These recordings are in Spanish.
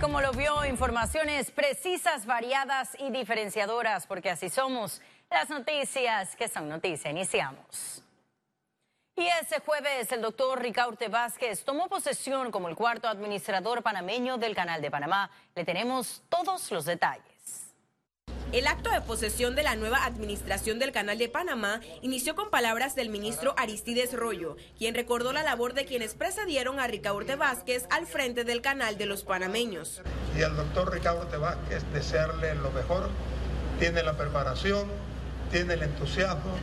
como lo vio, informaciones precisas, variadas y diferenciadoras, porque así somos las noticias que son noticia. Iniciamos. Y ese jueves el doctor Ricaurte Vázquez tomó posesión como el cuarto administrador panameño del Canal de Panamá. Le tenemos todos los detalles. El acto de posesión de la nueva administración del Canal de Panamá inició con palabras del ministro Aristides Rollo, quien recordó la labor de quienes precedieron a Ricaurte Vázquez al frente del Canal de los Panameños. Y al doctor Ricaurte Vázquez desearle lo mejor, tiene la preparación, tiene el entusiasmo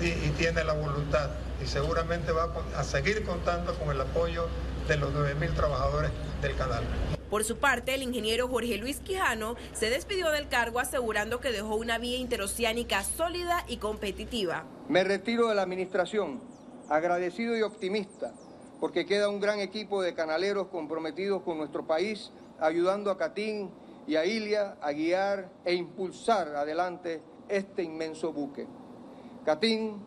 y, y tiene la voluntad. Y seguramente va a seguir contando con el apoyo de los 9.000 trabajadores del canal. Por su parte, el ingeniero Jorge Luis Quijano se despidió del cargo asegurando que dejó una vía interoceánica sólida y competitiva. Me retiro de la administración, agradecido y optimista, porque queda un gran equipo de canaleros comprometidos con nuestro país, ayudando a Catín y a Ilia a guiar e impulsar adelante este inmenso buque. Catín,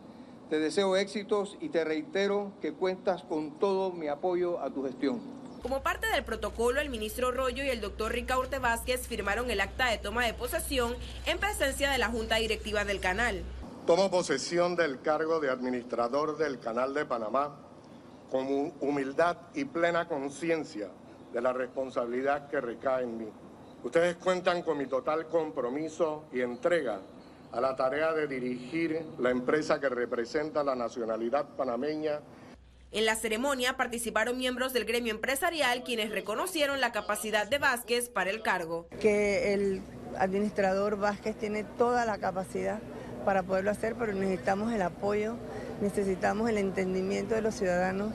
te deseo éxitos y te reitero que cuentas con todo mi apoyo a tu gestión. Como parte del protocolo, el ministro Rollo y el doctor Ricaurte Vázquez firmaron el acta de toma de posesión en presencia de la Junta Directiva del canal. Tomo posesión del cargo de administrador del Canal de Panamá con humildad y plena conciencia de la responsabilidad que recae en mí. Ustedes cuentan con mi total compromiso y entrega a la tarea de dirigir la empresa que representa la nacionalidad panameña en la ceremonia participaron miembros del gremio empresarial quienes reconocieron la capacidad de Vázquez para el cargo. Que el administrador Vázquez tiene toda la capacidad para poderlo hacer, pero necesitamos el apoyo, necesitamos el entendimiento de los ciudadanos,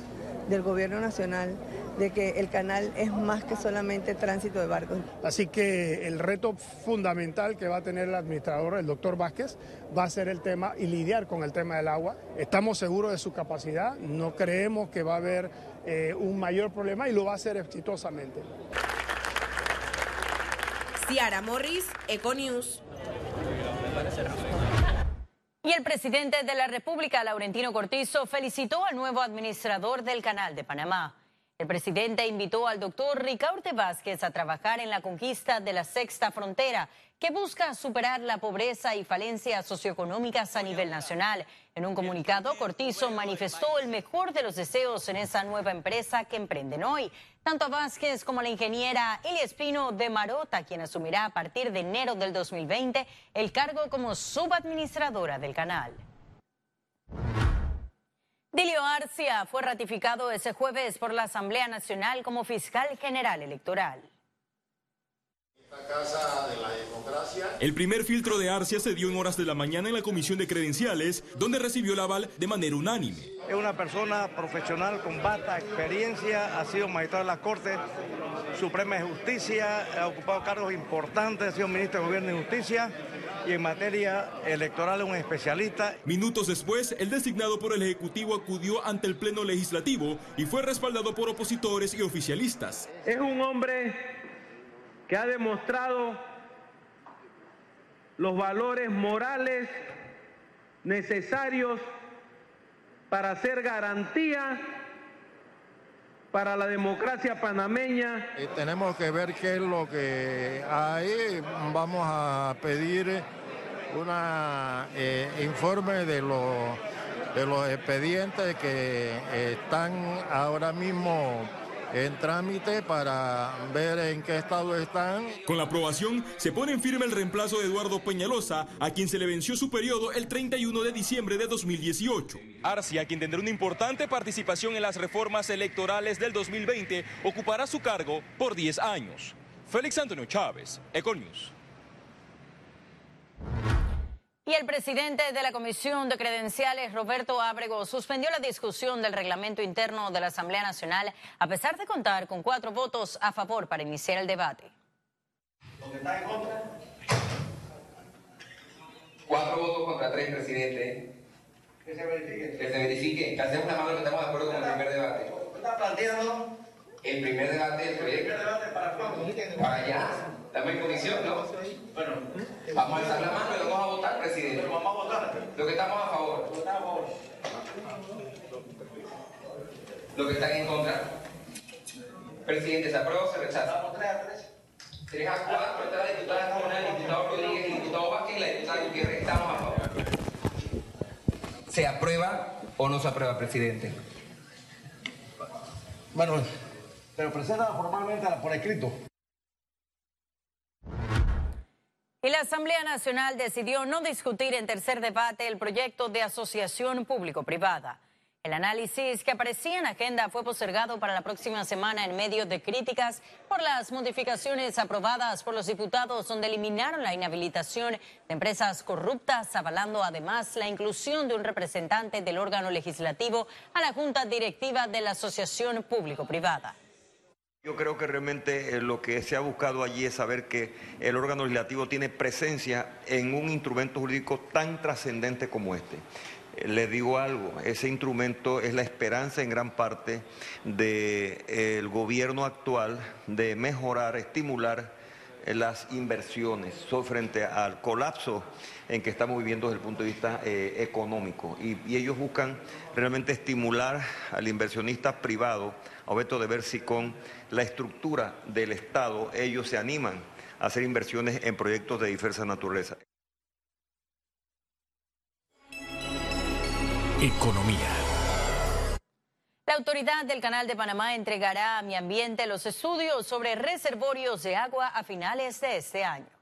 del gobierno nacional, de que el canal es más que solamente tránsito de barcos. Así que el reto fundamental que va a tener el administrador, el doctor Vázquez, va a ser el tema y lidiar con el tema del agua. Estamos seguros de su capacidad, no creemos que va a haber eh, un mayor problema y lo va a hacer exitosamente. Ciara Morris, Econews. Y el presidente de la República, Laurentino Cortizo, felicitó al nuevo administrador del Canal de Panamá. El presidente invitó al doctor Ricaurte Vázquez a trabajar en la conquista de la sexta frontera, que busca superar la pobreza y falencias socioeconómicas a nivel nacional. En un comunicado, Cortizo manifestó el mejor de los deseos en esa nueva empresa que emprenden hoy. Tanto a Vázquez como la ingeniera Elia Espino de Marota, quien asumirá a partir de enero del 2020 el cargo como subadministradora del canal. Dilio Arcia fue ratificado ese jueves por la Asamblea Nacional como fiscal general electoral. El primer filtro de Arcia se dio en horas de la mañana en la Comisión de Credenciales, donde recibió el aval de manera unánime. Es una persona profesional con vasta experiencia, ha sido magistrado de la Corte Suprema de Justicia, ha ocupado cargos importantes, ha sido ministro de Gobierno y Justicia y en materia electoral es un especialista. Minutos después, el designado por el Ejecutivo acudió ante el Pleno Legislativo y fue respaldado por opositores y oficialistas. Es un hombre que ha demostrado los valores morales necesarios para hacer garantía para la democracia panameña. tenemos que ver qué es lo que hay. Vamos a pedir un eh, informe de los, de los expedientes que están ahora mismo en trámite para ver en qué estado están. Con la aprobación se pone en firme el reemplazo de Eduardo Peñalosa, a quien se le venció su periodo el 31 de diciembre de 2018. Arcia, quien tendrá una importante participación en las reformas electorales del 2020, ocupará su cargo por 10 años. Félix Antonio Chávez, Econius. Y el presidente de la Comisión de Credenciales, Roberto Ábrego, suspendió la discusión del reglamento interno de la Asamblea Nacional a pesar de contar con cuatro votos a favor para iniciar el debate. ¿Dónde está en contra? Cuatro votos contra tres, presidente. Que se verifique. Que se verifique. Que hacemos una mano que estamos de acuerdo con el primer debate. ¿Está planteando? El primer debate del proyecto. ¿El primer debate para cuándo? Para allá. Estamos en comisión, ¿no? Bueno. Vamos a alzar la mano y vamos a votar, presidente. Vamos a votar. Lo que estamos a favor. Votar a favor. Lo que están en contra. Presidente, ¿se aprueba o se rechaza? Vamos 3 a 3. 3 a 4, está la diputada Ramona, el diputado Rodríguez, el diputado Vázquez y la diputada Gutiérrez. Estamos a favor. ¿Se aprueba o no se aprueba, presidente? Bueno, pero presenta formalmente por escrito. Y la Asamblea Nacional decidió no discutir en tercer debate el proyecto de asociación público-privada. El análisis que aparecía en agenda fue postergado para la próxima semana en medio de críticas por las modificaciones aprobadas por los diputados donde eliminaron la inhabilitación de empresas corruptas, avalando además la inclusión de un representante del órgano legislativo a la junta directiva de la asociación público-privada. Yo creo que realmente eh, lo que se ha buscado allí es saber que el órgano legislativo tiene presencia en un instrumento jurídico tan trascendente como este. Eh, le digo algo, ese instrumento es la esperanza en gran parte del gobierno actual de mejorar, estimular eh, las inversiones frente al colapso en que estamos viviendo desde el punto de vista económico. Y, y ellos buscan realmente estimular al inversionista privado a de ver si con la estructura del Estado ellos se animan a hacer inversiones en proyectos de diversa naturaleza. Economía. Autoridad del Canal de Panamá entregará a Mi Ambiente los estudios sobre reservorios de agua a finales de este año.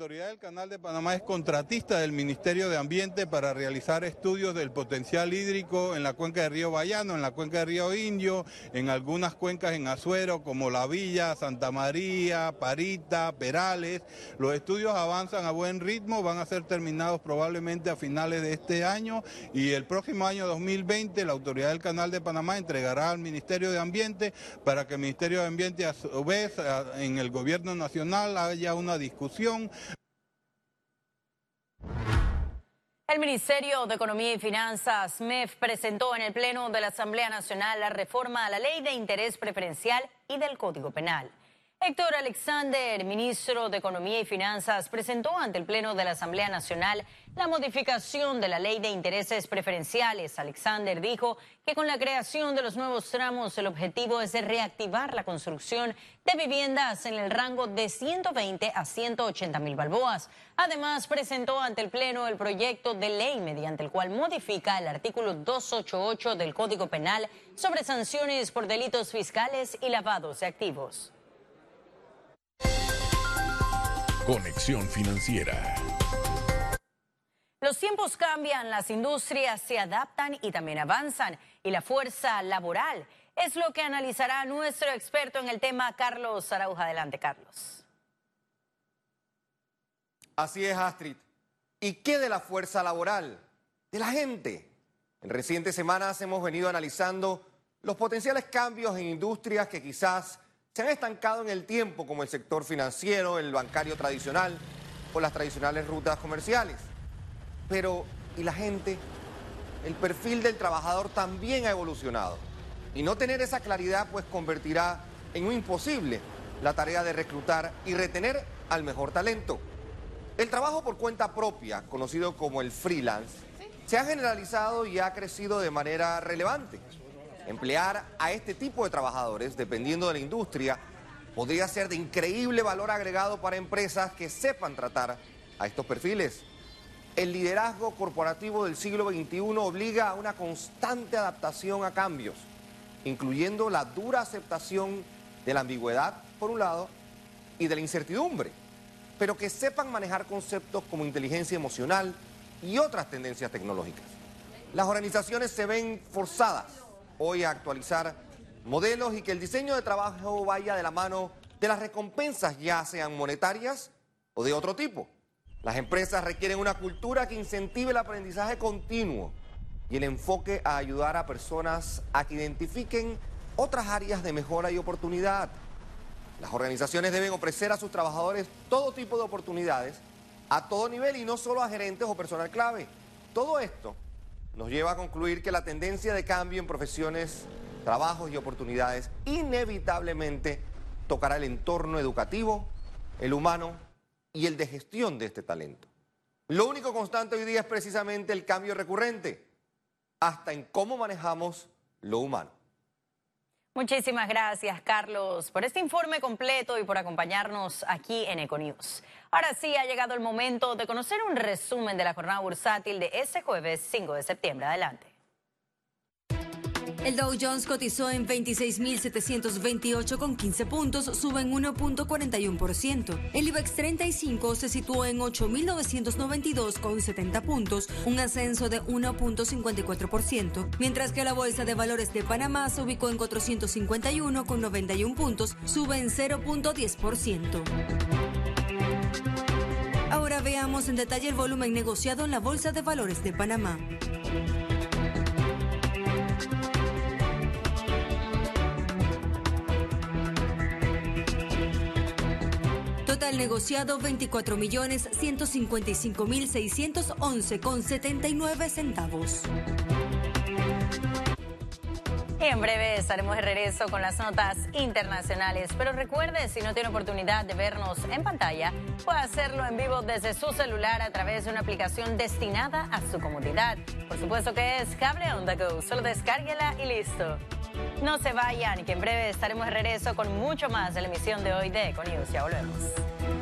La Autoridad del Canal de Panamá es contratista del Ministerio de Ambiente para realizar estudios del potencial hídrico en la cuenca de Río Bayano, en la cuenca de Río Indio, en algunas cuencas en Azuero como La Villa, Santa María, Parita, Perales. Los estudios avanzan a buen ritmo, van a ser terminados probablemente a finales de este año y el próximo año 2020 la Autoridad del Canal de Panamá entregará al Ministerio de Ambiente para que el Ministerio de Ambiente a su vez en el Gobierno Nacional haya una discusión el Ministerio de Economía y Finanzas, MEF, presentó en el Pleno de la Asamblea Nacional la reforma a la Ley de Interés Preferencial y del Código Penal. Héctor Alexander, ministro de Economía y Finanzas, presentó ante el Pleno de la Asamblea Nacional la modificación de la ley de intereses preferenciales. Alexander dijo que con la creación de los nuevos tramos el objetivo es reactivar la construcción de viviendas en el rango de 120 a 180 mil balboas. Además, presentó ante el Pleno el proyecto de ley mediante el cual modifica el artículo 288 del Código Penal sobre sanciones por delitos fiscales y lavados de activos. Conexión Financiera. Los tiempos cambian, las industrias se adaptan y también avanzan. Y la fuerza laboral es lo que analizará nuestro experto en el tema, Carlos Arauja. Adelante, Carlos. Así es, Astrid. ¿Y qué de la fuerza laboral? De la gente. En recientes semanas hemos venido analizando los potenciales cambios en industrias que quizás se han estancado en el tiempo, como el sector financiero, el bancario tradicional o las tradicionales rutas comerciales. Pero, ¿y la gente? El perfil del trabajador también ha evolucionado. Y no tener esa claridad pues convertirá en un imposible la tarea de reclutar y retener al mejor talento. El trabajo por cuenta propia, conocido como el freelance, se ha generalizado y ha crecido de manera relevante. Emplear a este tipo de trabajadores, dependiendo de la industria, podría ser de increíble valor agregado para empresas que sepan tratar a estos perfiles. El liderazgo corporativo del siglo XXI obliga a una constante adaptación a cambios, incluyendo la dura aceptación de la ambigüedad, por un lado, y de la incertidumbre, pero que sepan manejar conceptos como inteligencia emocional y otras tendencias tecnológicas. Las organizaciones se ven forzadas hoy a actualizar modelos y que el diseño de trabajo vaya de la mano de las recompensas, ya sean monetarias o de otro tipo. Las empresas requieren una cultura que incentive el aprendizaje continuo y el enfoque a ayudar a personas a que identifiquen otras áreas de mejora y oportunidad. Las organizaciones deben ofrecer a sus trabajadores todo tipo de oportunidades a todo nivel y no solo a gerentes o personal clave. Todo esto nos lleva a concluir que la tendencia de cambio en profesiones, trabajos y oportunidades inevitablemente tocará el entorno educativo, el humano y el de gestión de este talento. Lo único constante hoy día es precisamente el cambio recurrente, hasta en cómo manejamos lo humano. Muchísimas gracias, Carlos, por este informe completo y por acompañarnos aquí en Econews. Ahora sí, ha llegado el momento de conocer un resumen de la jornada bursátil de ese jueves 5 de septiembre. Adelante. El Dow Jones cotizó en 26.728 con 15 puntos, sube en 1.41%. El IBEX 35 se situó en 8.992 con 70 puntos, un ascenso de 1.54%, mientras que la Bolsa de Valores de Panamá se ubicó en 451 con 91 puntos, sube en 0.10%. Ahora veamos en detalle el volumen negociado en la Bolsa de Valores de Panamá. Total negociado 24 millones 155 mil 611 con 79 centavos. En breve estaremos de regreso con las notas internacionales. Pero recuerde, si no tiene oportunidad de vernos en pantalla, puede hacerlo en vivo desde su celular a través de una aplicación destinada a su comodidad. Por supuesto que es Cable On The Go. Solo descárguela y listo. No se vayan, que en breve estaremos de regreso con mucho más de la emisión de hoy de Econews. Ya volvemos.